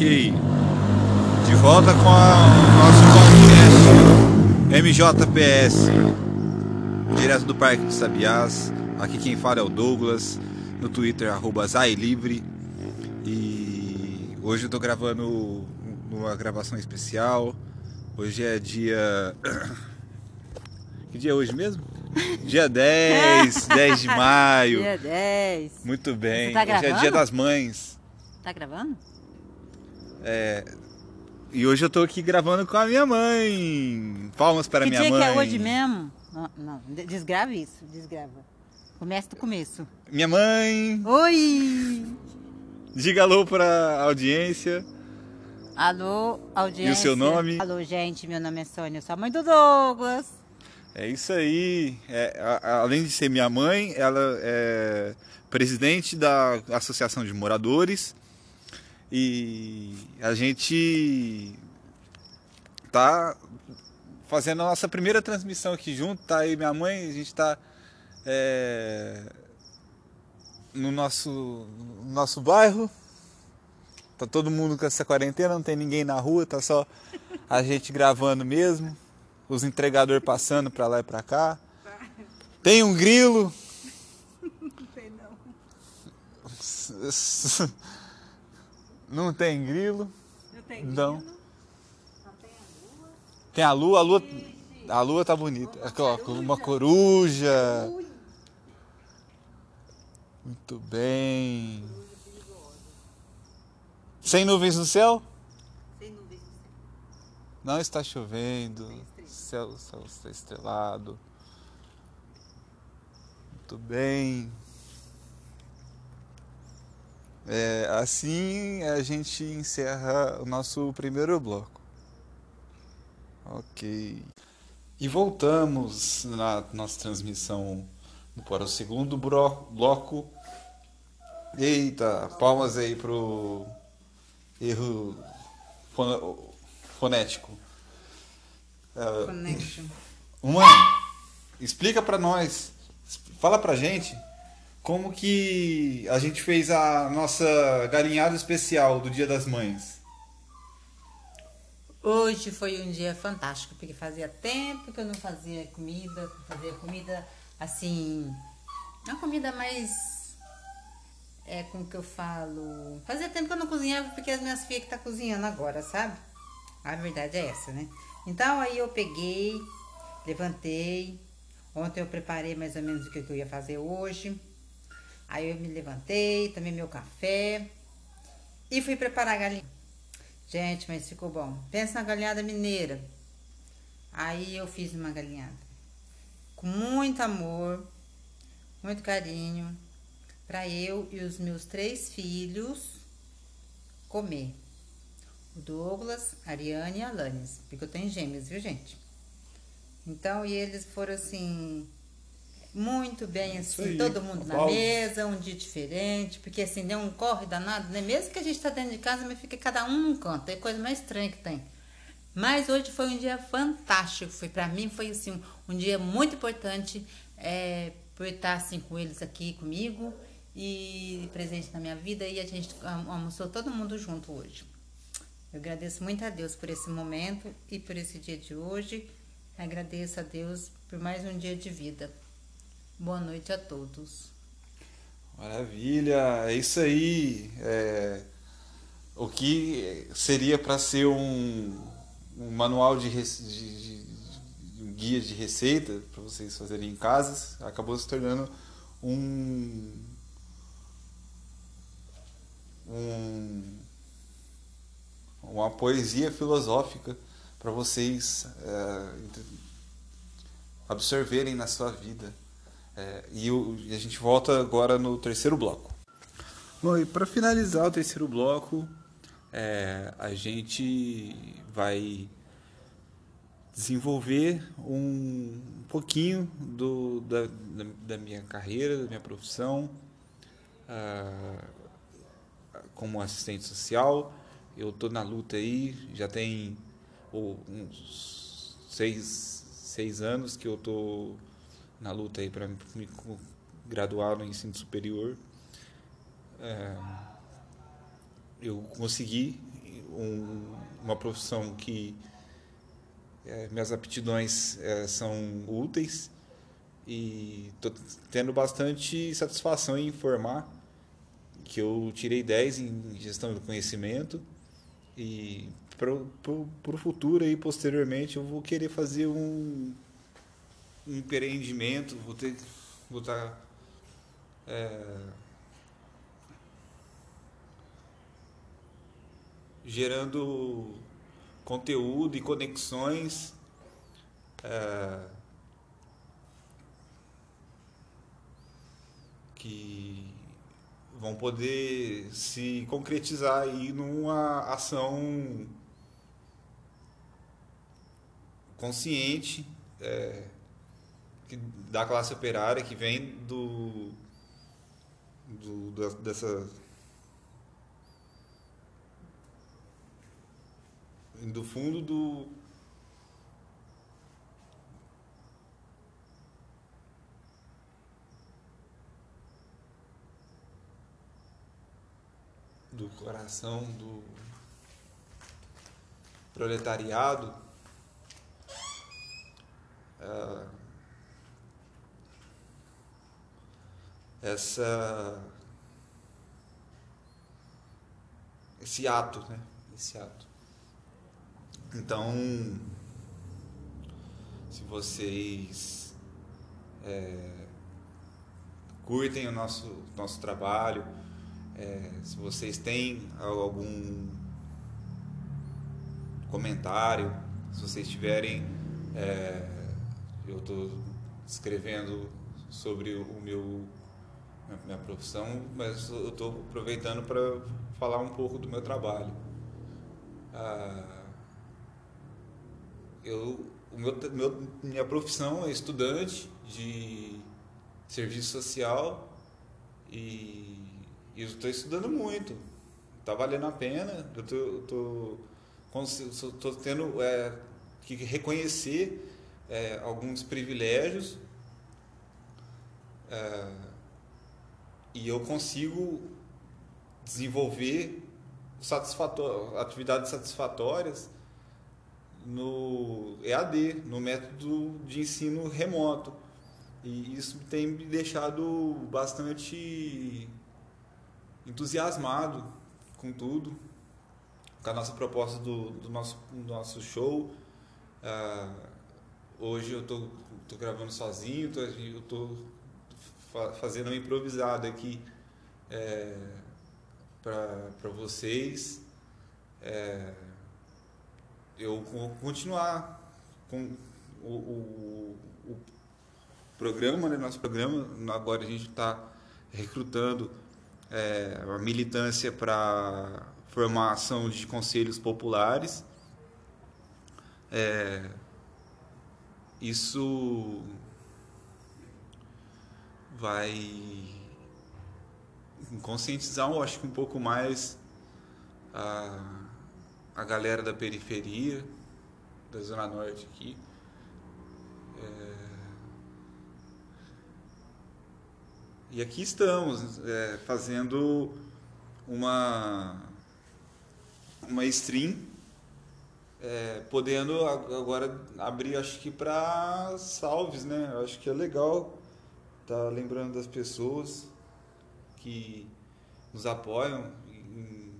Ok. De volta com o nosso podcast MJPS. Direto do Parque dos Sabiás. Aqui quem fala é o Douglas. No Twitter, arroba Zailivre. E hoje eu tô gravando uma gravação especial. Hoje é dia. Que dia é hoje mesmo? Dia 10, 10 de maio. Dia 10. Muito bem. Você tá hoje é dia das mães. Tá gravando? E hoje eu tô aqui gravando com a minha mãe. Palmas para que minha dia mãe. que é hoje mesmo? Não, não, de- desgrava isso, desgrava. Começa do começo. Minha mãe. Oi! Diga alô para audiência. Alô, audiência. E o seu nome? Alô, gente, meu nome é Sônia, eu sou a mãe do Douglas. É isso aí. É, a- a- além de ser minha mãe, ela é presidente da Associação de Moradores. E a gente tá fazendo a nossa primeira transmissão aqui junto. Tá aí minha mãe, a gente tá é, no nosso, no nosso bairro. Tá todo mundo com essa quarentena, não tem ninguém na rua, tá só a gente gravando mesmo. Os entregadores passando pra lá e pra cá. Tem um grilo. Não tem grilo. Não. Tem a lua, a lua, a lua tá bonita. Ó, com uma coruja. Muito bem. Sem nuvens no céu? Não está chovendo. O céu, o céu está estrelado. Muito bem. É, assim a gente encerra o nosso primeiro bloco. Ok. E voltamos na nossa transmissão para o segundo bloco. Eita, palmas aí pro erro fono- fonético. É, Connection. Mãe, explica pra nós, fala pra gente como que a gente fez a nossa galinhada especial do Dia das Mães. Hoje foi um dia fantástico, porque fazia tempo que eu não fazia comida, fazia comida assim, uma comida mais é com que eu falo. Fazia tempo que eu não cozinhava porque as minhas filhas que tá cozinhando agora, sabe? A verdade é essa, né? Então aí eu peguei, levantei. Ontem eu preparei mais ou menos o que eu ia fazer hoje. Aí eu me levantei, tomei meu café e fui preparar a galinha. Gente, mas ficou bom. Pensa na galinhada mineira. Aí eu fiz uma galinhada com muito amor, muito carinho, para eu e os meus três filhos comer. O Douglas, a Ariane e a Alanis, porque eu tenho gêmeos, viu, gente? Então, e eles foram assim muito bem Isso assim, aí. todo mundo na mesa, um dia diferente, porque assim, deu um corre danado, né? Mesmo que a gente tá dentro de casa, mas fica cada um num canto, é coisa mais estranha que tem. Mas hoje foi um dia fantástico, foi para mim foi assim um, um dia muito importante é, por estar assim com eles aqui comigo e presente na minha vida e a gente almo- almoçou todo mundo junto hoje. Eu agradeço muito a Deus por esse momento e por esse dia de hoje. Agradeço a Deus por mais um dia de vida. Boa noite a todos. Maravilha, é isso aí. É, o que seria para ser um, um manual de, de- de- de- um guia de receita para vocês fazerem em casa, acabou se tornando um um uma poesia filosófica para vocês é, absorverem na sua vida. É, e, e a gente volta agora no terceiro bloco. Bom, e para finalizar o terceiro bloco, é, a gente vai desenvolver um pouquinho do, da, da, da minha carreira, da minha profissão ah, como assistente social. Eu estou na luta aí, já tem oh, uns seis, seis anos que eu estou na luta aí para me graduar no ensino superior. É, eu consegui um, uma profissão que é, minhas aptidões é, são úteis e estou tendo bastante satisfação em informar que eu tirei 10 em gestão do conhecimento e para o futuro e posteriormente eu vou querer fazer um, um empreendimento, vou ter vou estar é, gerando conteúdo e conexões é, que vão poder se concretizar aí numa ação consciente é, que, da classe operária que vem do, do da, dessa do fundo do do coração do proletariado uh, essa esse ato, né? Esse ato. Então, se vocês é, curtem o nosso, nosso trabalho, é, se vocês têm algum comentário, se vocês tiverem. É, eu estou escrevendo sobre o meu minha profissão, mas eu estou aproveitando para falar um pouco do meu trabalho. Ah, eu, o meu, meu, minha profissão é estudante de serviço social e, e eu estou estudando muito. Está valendo a pena. Eu estou tendo é, que reconhecer é, alguns privilégios é, e eu consigo desenvolver atividades satisfatórias no EAD, no método de ensino remoto. E isso tem me deixado bastante entusiasmado com tudo, com a nossa proposta do, do nosso, do nosso show. Uh, hoje eu estou gravando sozinho, tô, eu fa fazendo uma improvisada aqui é, para vocês. É, eu continuar com o, o, o programa, né, nosso programa, agora a gente está recrutando é, a militância para formação de conselhos populares. É, isso vai conscientizar, eu acho que um pouco mais a a galera da periferia, da Zona Norte aqui. É... E aqui estamos é, fazendo uma, uma stream, é, podendo agora abrir, acho que para salves, né? Acho que é legal tá lembrando das pessoas que nos apoiam e,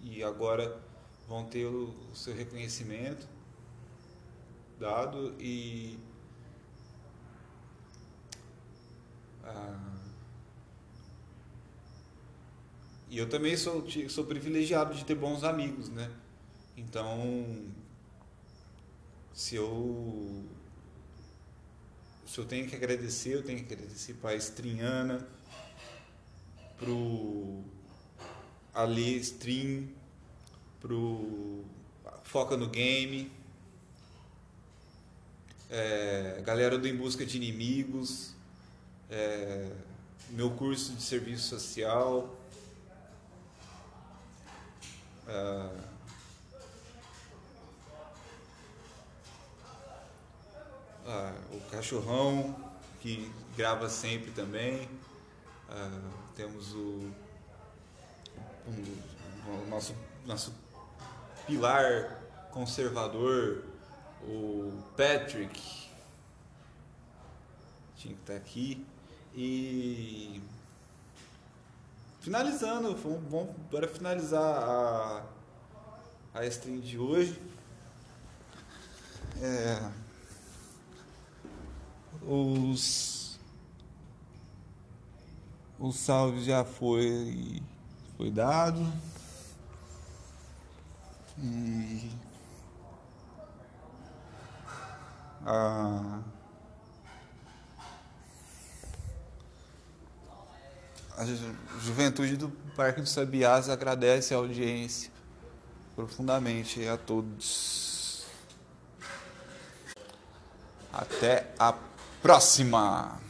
e agora vão ter o, o seu reconhecimento dado e ah, e eu também sou, sou privilegiado de ter bons amigos, né? Então, se eu se eu tenho que agradecer, eu tenho que agradecer para a Estrinhana, pro Ali Stream, pro Foca no Game, é, galera do Em Busca de Inimigos, é, meu curso de serviço social, é, o Cachorrão, que grava sempre também, temos o, o, nosso, nosso pilar conservador, o Patrick, tinha que estar aqui. E finalizando, um bom para finalizar a, a stream de hoje. É, os o salve já foi foi dado e a a juventude do Parque dos Sabiás agradece a audiência profundamente a todos. Até a próxima!